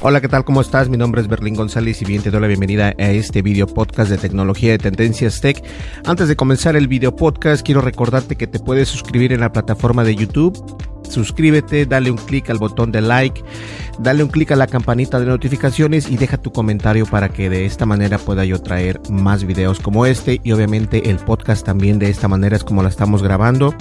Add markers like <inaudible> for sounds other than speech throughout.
Hola, ¿qué tal? ¿Cómo estás? Mi nombre es Berlín González y bien te doy la bienvenida a este video podcast de tecnología de Tendencias Tech. Antes de comenzar el video podcast, quiero recordarte que te puedes suscribir en la plataforma de YouTube. Suscríbete, dale un clic al botón de like, dale un clic a la campanita de notificaciones y deja tu comentario para que de esta manera pueda yo traer más videos como este y obviamente el podcast también de esta manera es como la estamos grabando.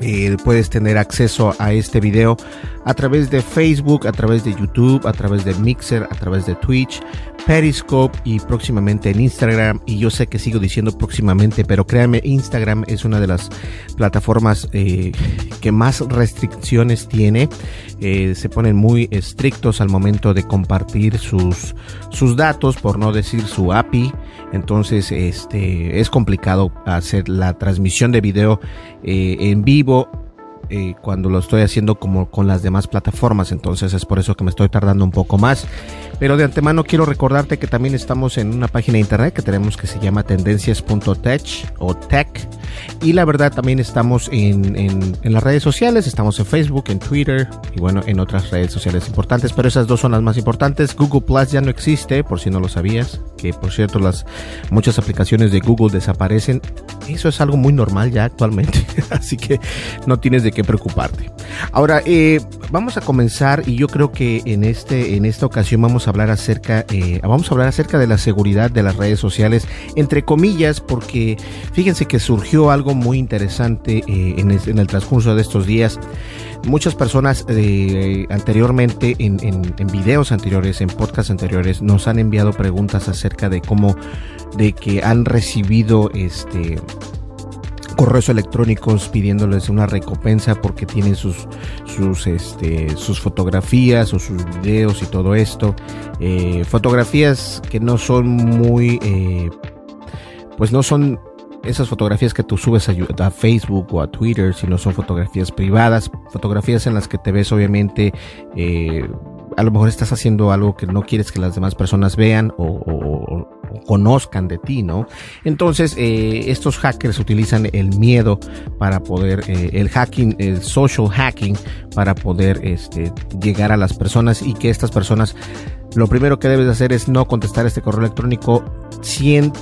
Eh, puedes tener acceso a este video a través de Facebook, a través de YouTube, a través de Mixer, a través de Twitch, Periscope y próximamente en Instagram. Y yo sé que sigo diciendo próximamente, pero créanme, Instagram es una de las plataformas eh, que más restricciones tiene. Eh, se ponen muy estrictos al momento de compartir sus, sus datos, por no decir su API. Entonces, este es complicado hacer la transmisión de video en vivo eh, cuando lo estoy haciendo como con las demás plataformas. Entonces es por eso que me estoy tardando un poco más. Pero de antemano quiero recordarte que también estamos en una página de internet que tenemos que se llama tendencias.tech o tech. Y la verdad también estamos en, en, en, las redes sociales, estamos en Facebook, en Twitter y bueno, en otras redes sociales importantes, pero esas dos son las más importantes. Google Plus ya no existe, por si no lo sabías, que por cierto las muchas aplicaciones de Google desaparecen. Eso es algo muy normal ya actualmente, <laughs> así que no tienes de qué preocuparte. Ahora, eh, vamos a comenzar y yo creo que en, este, en esta ocasión vamos a hablar acerca, eh, vamos a hablar acerca de la seguridad de las redes sociales, entre comillas, porque fíjense que surgió algo muy interesante eh, en, el, en, el, transcurso de estos días. Muchas personas eh, anteriormente, en, en, en, videos anteriores, en podcasts anteriores, nos han enviado preguntas acerca de cómo, de que han recibido este correos electrónicos pidiéndoles una recompensa porque tienen sus sus este sus fotografías o sus videos y todo esto. Eh, fotografías que no son muy eh, pues no son esas fotografías que tú subes a, Facebook o a Twitter, sino son fotografías privadas, fotografías en las que te ves obviamente eh, a lo mejor estás haciendo algo que no quieres que las demás personas vean o conozcan de ti, ¿no? Entonces, eh, estos hackers utilizan el miedo para poder, eh, el hacking, el social hacking, para poder este, llegar a las personas y que estas personas, lo primero que debes hacer es no contestar este correo electrónico 100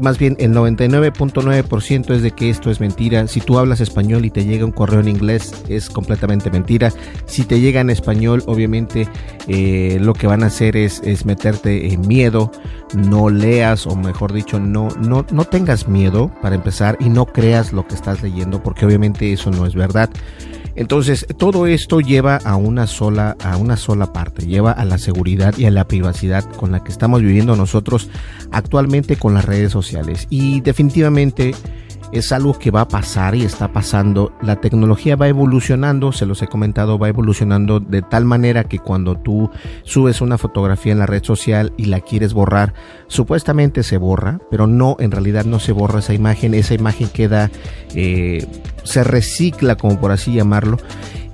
más bien el 99.9% es de que esto es mentira. Si tú hablas español y te llega un correo en inglés, es completamente mentira. Si te llega en español, obviamente eh, lo que van a hacer es, es meterte en miedo. No leas, o mejor dicho, no, no, no tengas miedo para empezar y no creas lo que estás leyendo, porque obviamente eso no es verdad. Entonces, todo esto lleva a una sola a una sola parte, lleva a la seguridad y a la privacidad con la que estamos viviendo nosotros actualmente con las redes sociales. Y definitivamente es algo que va a pasar y está pasando. La tecnología va evolucionando, se los he comentado, va evolucionando de tal manera que cuando tú subes una fotografía en la red social y la quieres borrar, supuestamente se borra, pero no, en realidad no se borra esa imagen, esa imagen queda, eh, se recicla, como por así llamarlo.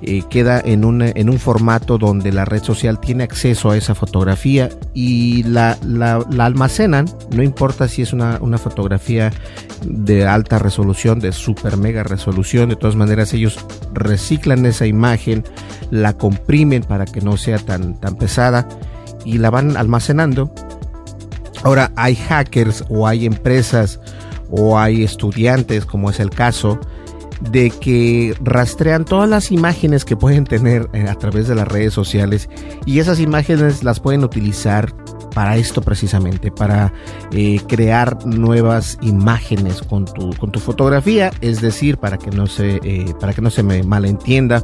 Eh, queda en un, en un formato donde la red social tiene acceso a esa fotografía y la, la, almacenan, no importa si es una, una, fotografía de alta resolución, de super mega resolución, de todas maneras ellos reciclan esa imagen, la comprimen para que no sea tan, tan pesada y la van almacenando. Ahora hay hackers o hay empresas o hay estudiantes, como es el caso, de que rastrean todas las imágenes que pueden tener eh, a través de las redes sociales y esas imágenes las pueden utilizar para esto precisamente, para eh, crear nuevas imágenes con tu, con tu fotografía, es decir, para que no se, eh, para que no se me malentienda.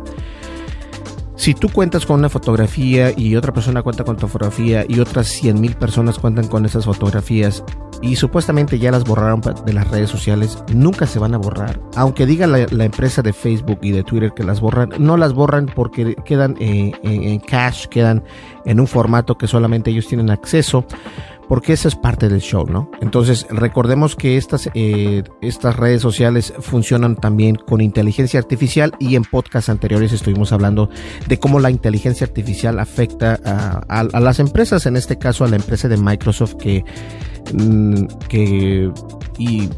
Si tú cuentas con una fotografía y otra persona cuenta con tu fotografía y otras 100 mil personas cuentan con esas fotografías y supuestamente ya las borraron de las redes sociales, nunca se van a borrar. Aunque diga la, empresa de Facebook y de Twitter que las borran, no las borran porque quedan eh, en cache, quedan en un formato que solamente ellos tienen acceso porque eso es parte del show, ¿no? Entonces, recordemos que estas, eh, estas redes sociales funcionan también con inteligencia artificial y en podcasts anteriores estuvimos hablando de cómo la inteligencia artificial afecta a, a las empresas, en este caso a la empresa de Microsoft que, mm, que y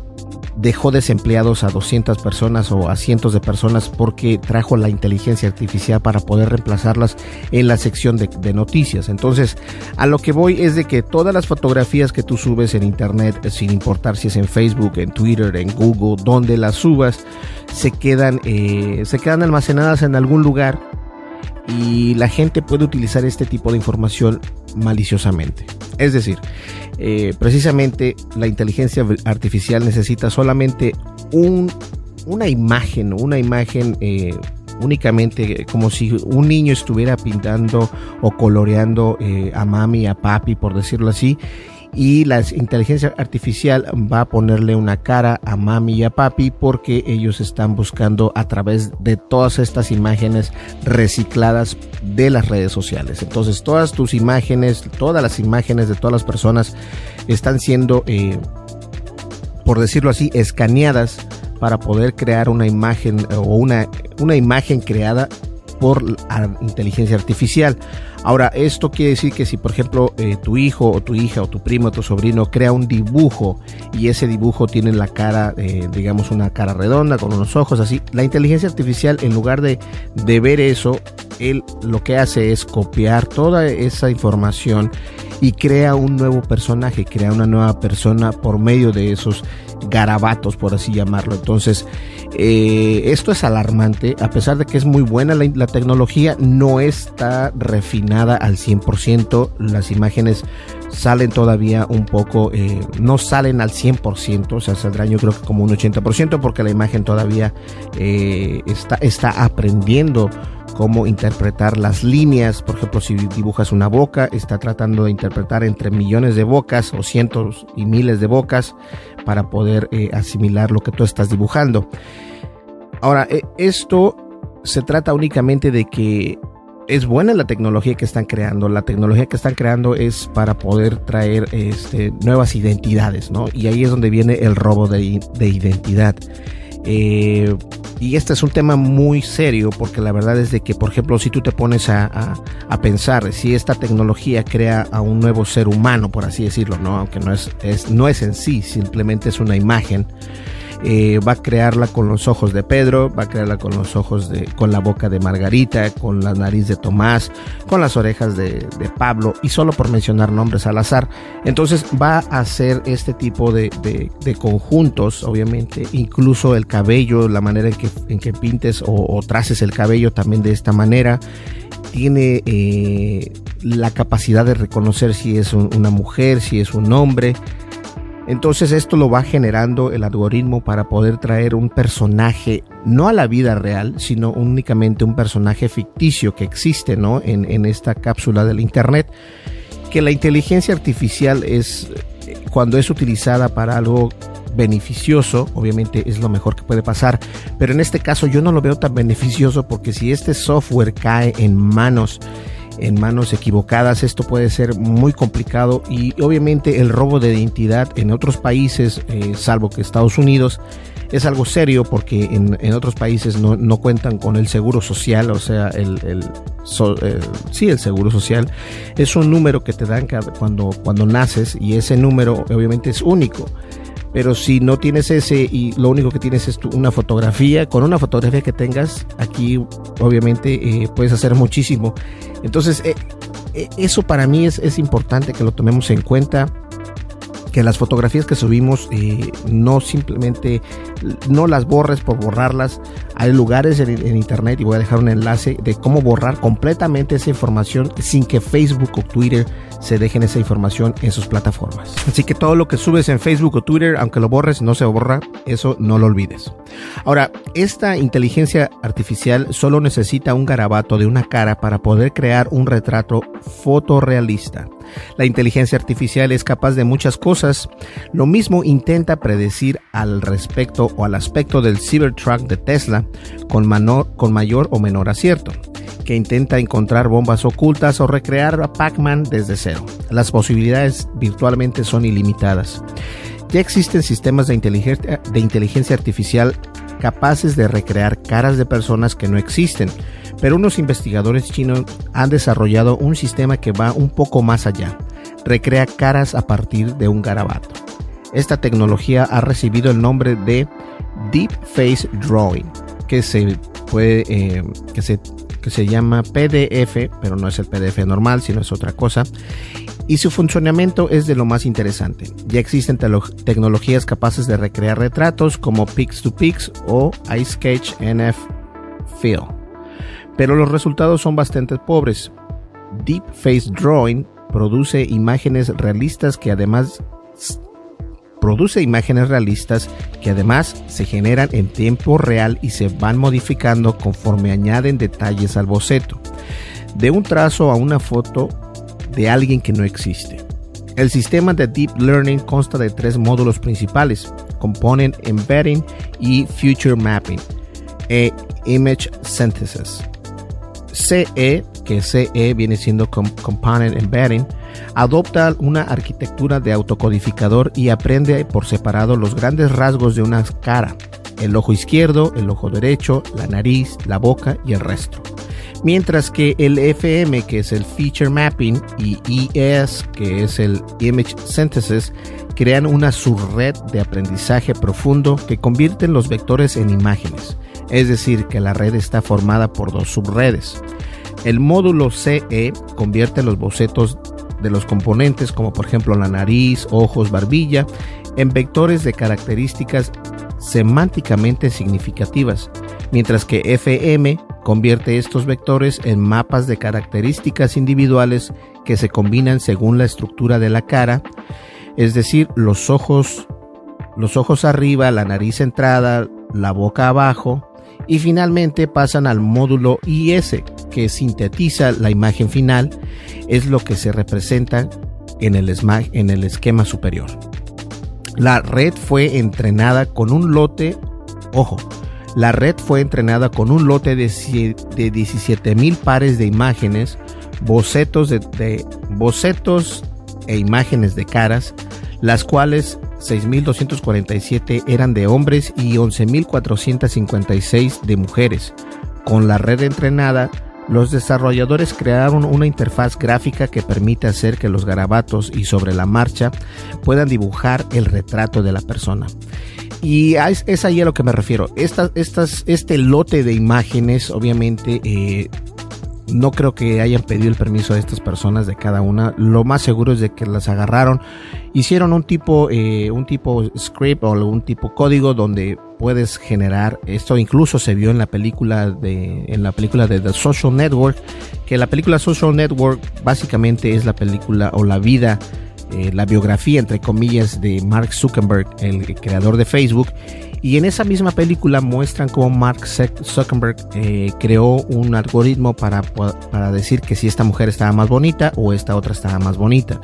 dejó desempleados a 200 personas o a cientos de personas porque trajo la inteligencia artificial para poder reemplazarlas en la sección de, noticias. Entonces, a lo que voy es de que todas las fotografías que tú subes en internet, sin importar si es en Facebook, en Twitter, en Google, donde las subas, se quedan, eh, se quedan almacenadas en algún lugar y la gente puede utilizar este tipo de información maliciosamente. Es decir, eh, precisamente la inteligencia artificial necesita solamente un, una imagen, una imagen eh, únicamente como si un niño estuviera pintando o coloreando eh, a mami, a papi, por decirlo así, y la inteligencia artificial va a ponerle una cara a mami y a papi porque ellos están buscando a través de todas estas imágenes recicladas de las redes sociales. Entonces todas tus imágenes, todas las imágenes de todas las personas están siendo, eh, por decirlo así, escaneadas para poder crear una imagen o una, una imagen creada por la inteligencia artificial. Ahora, esto quiere decir que si, por ejemplo, eh, tu hijo o tu hija o tu primo o tu sobrino crea un dibujo y ese dibujo tiene la cara, eh, digamos, una cara redonda con unos ojos así, la inteligencia artificial, en lugar de, de ver eso, él lo que hace es copiar toda esa información y crea un nuevo personaje, crea una nueva persona por medio de esos garabatos, por así llamarlo. Entonces, eh, esto es alarmante, a pesar de que es muy buena la, tecnología, no está refinada al 100%, las imágenes salen todavía un poco, eh, no salen al 100%, o sea, saldrán yo creo que como un 80%, porque la imagen todavía eh, está, está aprendiendo cómo interpretar las líneas. Por ejemplo, si dibujas una boca, está tratando de interpretar entre millones de bocas o cientos y miles de bocas para poder eh, asimilar lo que tú estás dibujando. Ahora, eh, esto se trata únicamente de que es buena la tecnología que están creando. La tecnología que están creando es para poder traer este, nuevas identidades, ¿no? Y ahí es donde viene el robo de, de identidad. Eh, y este es un tema muy serio porque la verdad es de que, por ejemplo, si tú te pones a, pensar si esta tecnología crea a un nuevo ser humano, por así decirlo, ¿no? aunque no es, es, no es en sí, simplemente es una imagen. Eh, va a crearla con los ojos de Pedro, va a crearla con los ojos de, con la boca de Margarita, con la nariz de Tomás, con las orejas de, Pablo, y solo por mencionar nombres al azar. Entonces va a hacer este tipo de, conjuntos, obviamente, incluso el cabello, la manera en que, en que pintes o, traces el cabello también de esta manera tiene eh, la capacidad de reconocer si es una mujer, si es un hombre, entonces esto lo va generando el algoritmo para poder traer un personaje no a la vida real, sino únicamente un personaje ficticio que existe ¿no? en, esta cápsula del Internet. Que la inteligencia artificial es, cuando es utilizada para algo beneficioso, obviamente es lo mejor que puede pasar, pero en este caso yo no lo veo tan beneficioso porque si este software cae en manos en manos equivocadas. Esto puede ser muy complicado y obviamente el robo de identidad en otros países, eh, salvo que Estados Unidos, es algo serio porque en, en otros países no, no, cuentan con el seguro social, o sea, el, el, so, el, sí, el seguro social es un número que te dan cuando, cuando naces y ese número obviamente es único. Pero si no tienes ese y lo único que tienes es tu, una fotografía, con una fotografía que tengas, aquí obviamente eh, puedes hacer muchísimo. Entonces, eh, eh, eso para mí es, es importante que lo tomemos en cuenta que las fotografías que subimos eh, no simplemente no las borres por borrarlas. Hay lugares en, en, internet y voy a dejar un enlace de cómo borrar completamente esa información sin que Facebook o Twitter se dejen esa información en sus plataformas. Así que todo lo que subes en Facebook o Twitter, aunque lo borres, no se borra, eso no lo olvides. Ahora, esta inteligencia artificial solo necesita un garabato de una cara para poder crear un retrato fotorrealista. La inteligencia artificial es capaz de muchas cosas. Lo mismo intenta predecir al respecto o al aspecto del Cybertruck de Tesla con, con mayor o menor acierto que intenta encontrar bombas ocultas o recrear a Pac-Man desde cero. Las posibilidades virtualmente son ilimitadas. Ya existen sistemas de inteligencia, de inteligencia artificial capaces de recrear caras de personas que no existen, pero unos investigadores chinos han desarrollado un sistema que va un poco más allá. Recrea caras a partir de un garabato. Esta tecnología ha recibido el nombre de Deep Face Drawing, que se puede, eh, que se que se llama PDF, pero no es el PDF normal, sino es otra cosa. Y su funcionamiento es de lo más interesante. Ya existen tecnologías capaces de recrear retratos como Pix2Pix o iSketch NF Fill. Pero los resultados son bastante pobres. Deep Face Drawing produce imágenes realistas que además produce imágenes realistas que además se generan en tiempo real y se van modificando conforme añaden detalles al boceto, de un trazo a una foto de alguien que no existe. El sistema de Deep Learning consta de tres módulos principales, Component Embedding y Future Mapping, e Image Synthesis. CE, que CE viene siendo Component Embedding, adopta una arquitectura de autocodificador y aprende por separado los grandes rasgos de una cara, el ojo izquierdo, el ojo derecho, la nariz, la boca y el resto. Mientras que el FM, que es el Feature Mapping, y ES, que es el Image Synthesis, crean una subred de aprendizaje profundo que convierten los vectores en imágenes. Es decir, que la red está formada por dos subredes. El módulo CE convierte los bocetos de los componentes como por ejemplo la nariz, ojos, barbilla, en vectores de características semánticamente significativas, mientras que FM convierte estos vectores en mapas de características individuales que se combinan según la estructura de la cara, es decir, los ojos, los ojos arriba, la nariz centrada, la boca abajo, y finalmente pasan al módulo IS que sintetiza la imagen final, es lo que se representa en el, en el esquema superior. La red fue entrenada con un lote, ojo, la red fue entrenada con un lote de, de 17 mil pares de imágenes, bocetos de bocetos e imágenes de caras, las cuales 6.247 eran de hombres y 11.456 de mujeres. Con la red entrenada, los desarrolladores crearon una interfaz gráfica que permite hacer que los garabatos y sobre la marcha puedan dibujar el retrato de la persona. Y es, ahí a lo que me refiero. Este lote de imágenes, obviamente, eh, no creo que hayan pedido el permiso a estas personas de cada una. Lo más seguro es de que las agarraron, hicieron un tipo, eh, un tipo script o un tipo código donde puedes generar. Esto incluso se vio en la película de, en la película de The Social Network, que la película Social Network básicamente es la película o la vida eh, la biografía, entre comillas, de Mark Zuckerberg, el creador de Facebook. Y en esa misma película muestran cómo Mark Zuckerberg eh, creó un algoritmo para, para decir que si esta mujer estaba más bonita o esta otra estaba más bonita.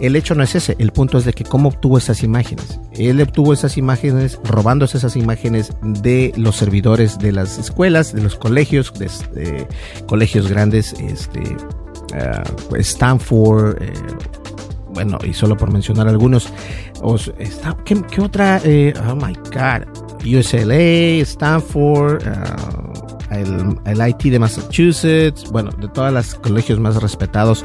El hecho no es ese, el punto es de que cómo obtuvo esas imágenes. Él obtuvo esas imágenes robándose esas imágenes de los servidores de las escuelas, de los colegios, de, de colegios grandes, este, uh, Stanford, eh, bueno, y solo por mencionar algunos, os, está, ¿qué, qué otra? Eh, oh my God, USLA, Stanford, uh, el, el, IT de Massachusetts, bueno, de todos los colegios más respetados.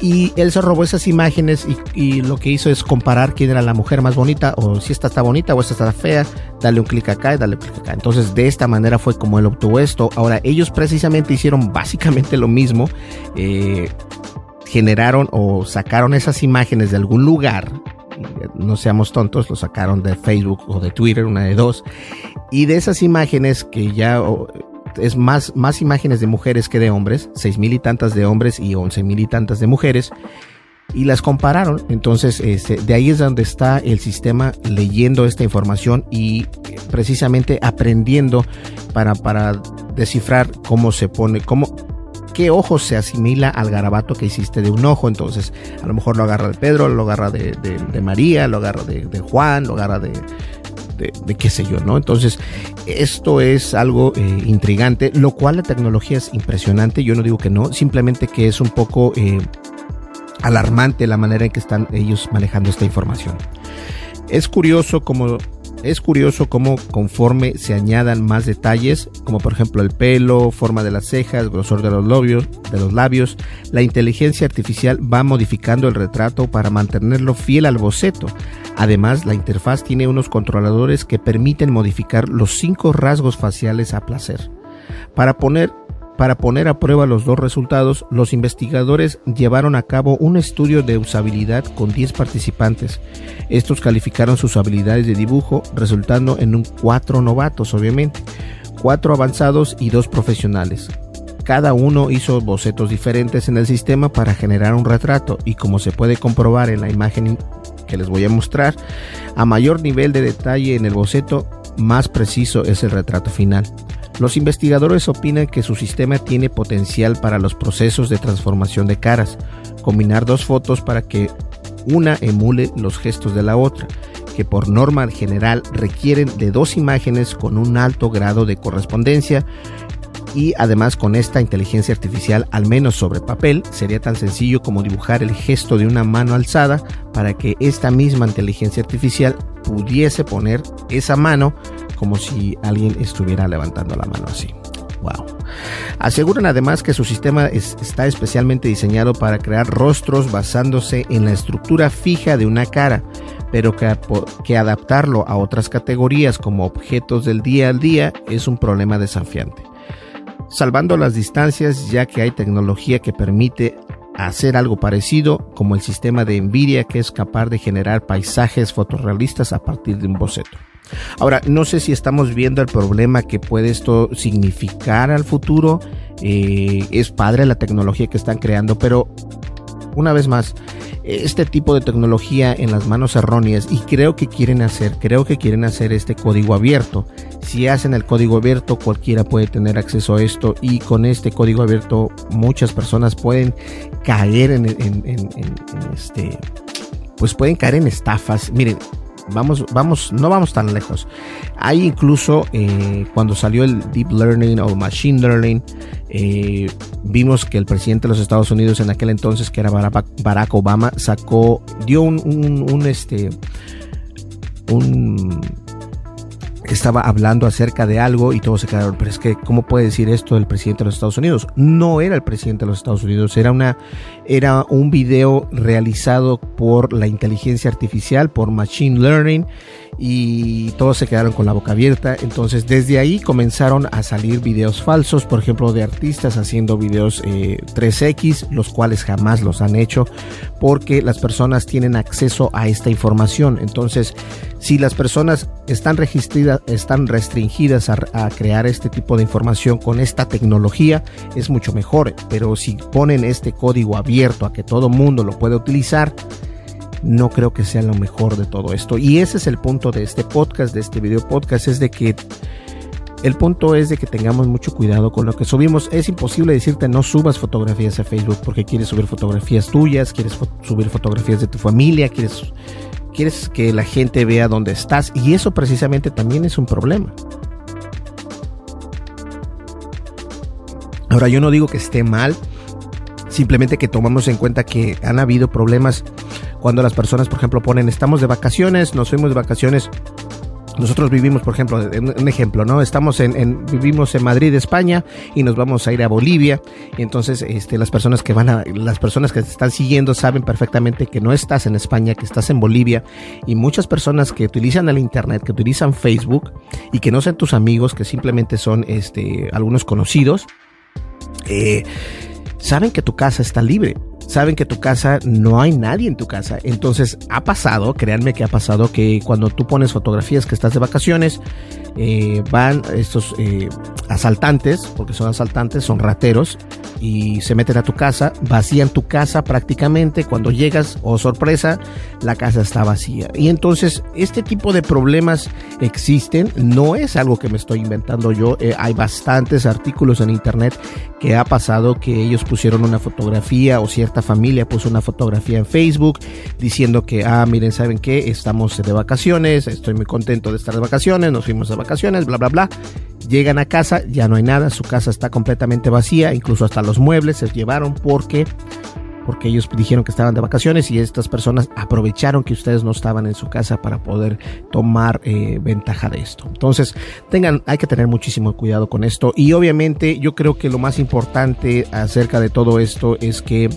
Y él se robó esas imágenes y, y, lo que hizo es comparar quién era la mujer más bonita, o si esta está bonita o esta está fea, dale un clic acá y dale un clic acá. Entonces, de esta manera fue como él obtuvo esto. Ahora, ellos precisamente hicieron básicamente lo mismo. Eh, generaron o sacaron esas imágenes de algún lugar no seamos tontos, lo sacaron de Facebook o de Twitter, una de dos. Y de esas imágenes que ya es más, más imágenes de mujeres que de hombres, seis mil y tantas de hombres y once mil y tantas de mujeres, y las compararon. Entonces, este, de ahí es donde está el sistema leyendo esta información y precisamente aprendiendo para, para descifrar cómo se pone, cómo, qué ojo se asimila al garabato que hiciste de un ojo. Entonces, a lo mejor lo agarra de Pedro, lo agarra de, de, María, lo agarra de, de, Juan, lo agarra de, de, qué sé yo, ¿no? Entonces, esto es algo eh, intrigante, lo cual la tecnología es impresionante. Yo no digo que no, simplemente que es un poco eh, alarmante la manera en que están ellos manejando esta información. Es curioso como es curioso cómo conforme se añadan más detalles, como por ejemplo el pelo, forma de las cejas, grosor de los labios, de los labios, la inteligencia artificial va modificando el retrato para mantenerlo fiel al boceto. Además, la interfaz tiene unos controladores que permiten modificar los cinco rasgos faciales a placer. Para poner para poner a prueba los dos resultados, los investigadores llevaron a cabo un estudio de usabilidad con 10 participantes. Estos calificaron sus habilidades de dibujo, resultando en un 4 novatos, obviamente, 4 avanzados y 2 profesionales. Cada uno hizo bocetos diferentes en el sistema para generar un retrato y como se puede comprobar en la imagen que les voy a mostrar, a mayor nivel de detalle en el boceto, más preciso es el retrato final. Los investigadores opinan que su sistema tiene potencial para los procesos de transformación de caras, combinar dos fotos para que una emule los gestos de la otra, que por norma general requieren de dos imágenes con un alto grado de correspondencia y además con esta inteligencia artificial, al menos sobre papel, sería tan sencillo como dibujar el gesto de una mano alzada para que esta misma inteligencia artificial pudiese poner esa mano como si alguien estuviera levantando la mano así. Wow. Aseguran además que su sistema está especialmente diseñado para crear rostros basándose en la estructura fija de una cara, pero que, que adaptarlo a otras categorías como objetos del día al día es un problema desafiante. Salvando las distancias ya que hay tecnología que permite hacer algo parecido como el sistema de Nvidia que es capaz de generar paisajes fotorrealistas a partir de un boceto. Ahora, no sé si estamos viendo el problema que puede esto significar al futuro. Eh, es padre la tecnología que están creando, pero una vez más, este tipo de tecnología en las manos erróneas y creo que quieren hacer, creo que quieren hacer este código abierto. Si hacen el código abierto, cualquiera puede tener acceso a esto y con este código abierto muchas personas pueden caer en, en este, pues pueden caer en estafas. Miren, vamos, vamos, no vamos tan lejos. Hay incluso eh, cuando salió el Deep Learning o Machine Learning, eh, vimos que el presidente de los Estados Unidos en aquel entonces, que era Barack Obama, sacó, dio un, un, un este, un estaba hablando acerca de algo y todos se quedaron, pero es que, ¿cómo puede decir esto el presidente de los Estados Unidos? No era el presidente de los Estados Unidos, era, una, era un video realizado por la inteligencia artificial, por Machine Learning, y todos se quedaron con la boca abierta. Entonces desde ahí comenzaron a salir videos falsos, por ejemplo de artistas haciendo videos 3X, eh, los cuales jamás los han hecho porque las personas tienen acceso a esta información. Entonces si las personas están registradas, están restringidas a, crear este tipo de información con esta tecnología, es mucho mejor. Pero si ponen este código abierto a que todo mundo lo pueda utilizar, no creo que sea lo mejor de todo esto. Y ese es el punto de este podcast, de este video podcast, es de que el punto es de que tengamos mucho cuidado con lo que subimos. Es imposible decirte no subas fotografías a Facebook porque quieres subir fotografías tuyas, quieres subir fotografías de tu familia, quieres, quieres que la gente vea dónde estás y eso precisamente también es un problema. Ahora yo no digo que esté mal, simplemente que tomamos en cuenta que han habido problemas cuando las personas, por ejemplo, ponen, estamos de vacaciones, nos fuimos de vacaciones nosotros vivimos, por ejemplo, un ejemplo, ¿no? Estamos en, vivimos en Madrid, España, y nos vamos a ir a Bolivia. Y entonces, este, las personas que van a, las personas que te están siguiendo saben perfectamente que no estás en España, que estás en Bolivia. Y muchas personas que utilizan el internet, que utilizan Facebook, y que no son tus amigos, que simplemente son, este, algunos conocidos, eh, saben que tu casa está libre saben que tu casa no hay nadie en tu casa. Entonces ha pasado, créanme que ha pasado que cuando tú pones fotografías que estás de vacaciones, eh, van estos eh, asaltantes, porque son asaltantes, son rateros, y se meten a tu casa, vacían tu casa prácticamente. Cuando llegas, oh sorpresa, la casa está vacía. Y entonces este tipo de problemas existen, no es algo que me estoy inventando yo, eh, hay bastantes artículos en internet que ha pasado que ellos pusieron una fotografía o cierta familia puso una fotografía en Facebook diciendo que, ah, miren, ¿saben qué? Estamos de vacaciones, estoy muy contento de estar de vacaciones, nos fuimos de vacaciones, bla, bla, bla. Llegan a casa, ya no hay nada, su casa está completamente vacía, incluso hasta los muebles se llevaron porque porque ellos dijeron que estaban de vacaciones y estas personas aprovecharon que ustedes no estaban en su casa para poder tomar eh, ventaja de esto. Entonces, tengan, hay que tener muchísimo cuidado con esto y obviamente yo creo que lo más importante acerca de todo esto es que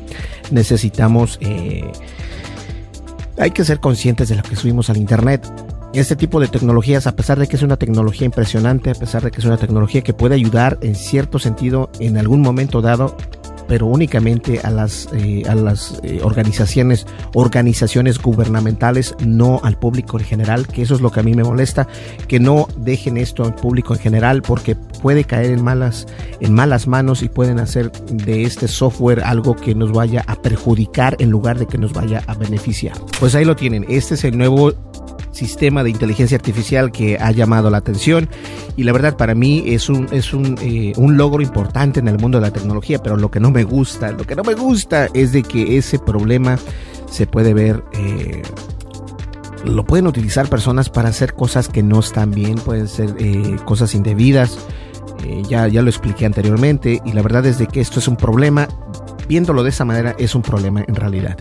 necesitamos, eh, hay que ser conscientes de lo que subimos al internet este tipo de tecnologías, a pesar de que es una tecnología impresionante, a pesar de que es una tecnología que puede ayudar en cierto sentido en algún momento dado, pero únicamente a las, eh, a las eh, organizaciones, organizaciones gubernamentales, no al público en general, que eso es lo que a mí me molesta, que no dejen esto al público en general porque puede caer en malas, en malas manos y pueden hacer de este software algo que nos vaya a perjudicar en lugar de que nos vaya a beneficiar. Pues ahí lo tienen, este es el nuevo sistema de inteligencia artificial que ha llamado la atención. Y la verdad para mí es un es un, eh, un, logro importante en el mundo de la tecnología pero lo que no me gusta lo que no me gusta es de que ese problema se puede ver eh, lo pueden utilizar personas para hacer cosas que no están bien pueden ser eh, cosas indebidas. Ya, ya lo expliqué anteriormente y la verdad es de que esto es un problema viéndolo de esa manera es un problema en realidad.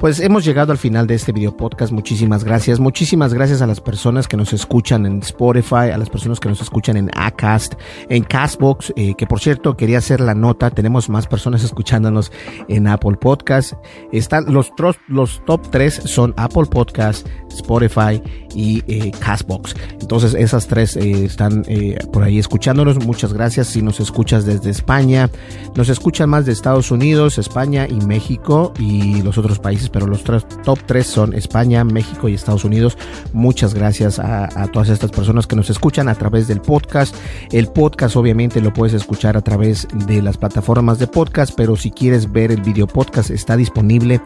Pues hemos llegado al final de este video podcast. Muchísimas gracias. Muchísimas gracias a las personas que nos escuchan en Spotify, a las personas que nos escuchan en Acast, en Castbox, eh, que por cierto quería hacer la nota. Tenemos más personas escuchándonos en Apple Podcast. Están los, los top 3 son Apple Podcast, Spotify y eh, Castbox. Entonces esas tres eh, están por ahí escuchándonos. Muchas gracias si nos escuchas desde España. Nos escuchan más de Estados Unidos, España y México y los otros países, pero los top tres son España, México y Estados Unidos. Muchas gracias a, todas estas personas que nos escuchan a través del podcast. El podcast obviamente lo puedes escuchar a través de las plataformas de podcast, pero si quieres ver el video podcast está disponible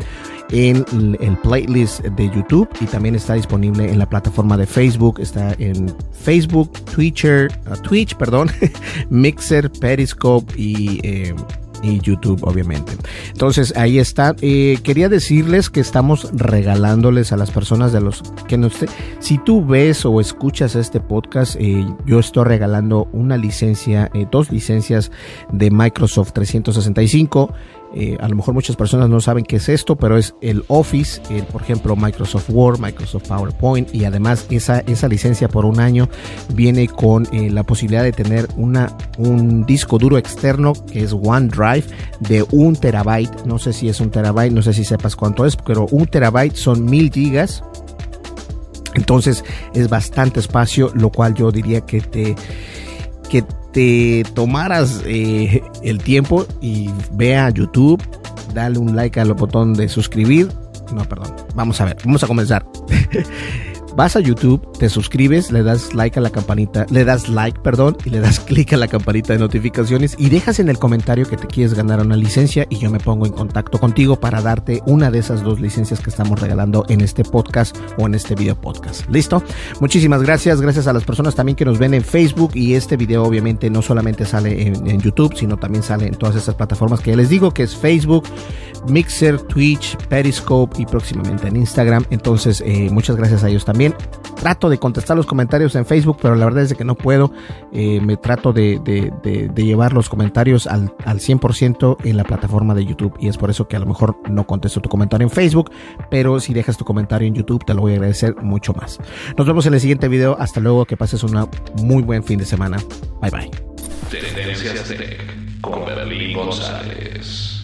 en el playlist de YouTube y también está disponible en la plataforma de Facebook. Está en Facebook, Twitter, uh, Twitch, perdón, <laughs> Mixer, Periscope y eh, y YouTube, obviamente. Entonces, ahí está. Eh, quería decirles que estamos regalándoles a las personas de los que no esté. Si tú ves o escuchas este podcast, eh, yo estoy regalando una licencia, dos licencias de Microsoft 365 eh, a lo mejor muchas personas no saben qué es esto, pero es el Office, por ejemplo Microsoft Word, Microsoft PowerPoint y además esa, esa licencia por un año viene con eh, la posibilidad de tener una, un disco duro externo que es OneDrive de un terabyte. No sé si es un terabyte, no sé si sepas cuánto es, pero un terabyte son mil gigas. Entonces es bastante espacio, lo cual yo diría que te que te tomaras eh, el tiempo y vea YouTube, dale un like al botón de suscribir. No, perdón. Vamos a ver, vamos a comenzar. <laughs> vas a YouTube, te suscribes, le das like a la campanita, le das like, perdón, y le das <laughs> clic a la campanita de notificaciones y dejas en el comentario que te quieres ganar una licencia y yo me pongo en contacto contigo para darte una de esas dos licencias que estamos regalando en este podcast o en este video podcast. ¿Listo? Muchísimas gracias, gracias a las personas también que nos ven en Facebook y este video obviamente no solamente sale en, YouTube, sino también sale en todas estas plataformas que ya les digo, que es Facebook, Mixer, Twitch, Periscope y próximamente en Instagram. Entonces, eh, muchas gracias a ellos también trato de contestar los comentarios en Facebook, pero la verdad es que no puedo. Eh, me trato de, llevar los comentarios al, al 100% en la plataforma de YouTube y es por eso que a lo mejor no contesto tu comentario en Facebook, pero si dejas tu comentario en YouTube te lo voy a agradecer mucho más. Nos vemos en el siguiente video. Hasta luego, que pases un muy buen fin de semana. Bye bye. con Berlín González.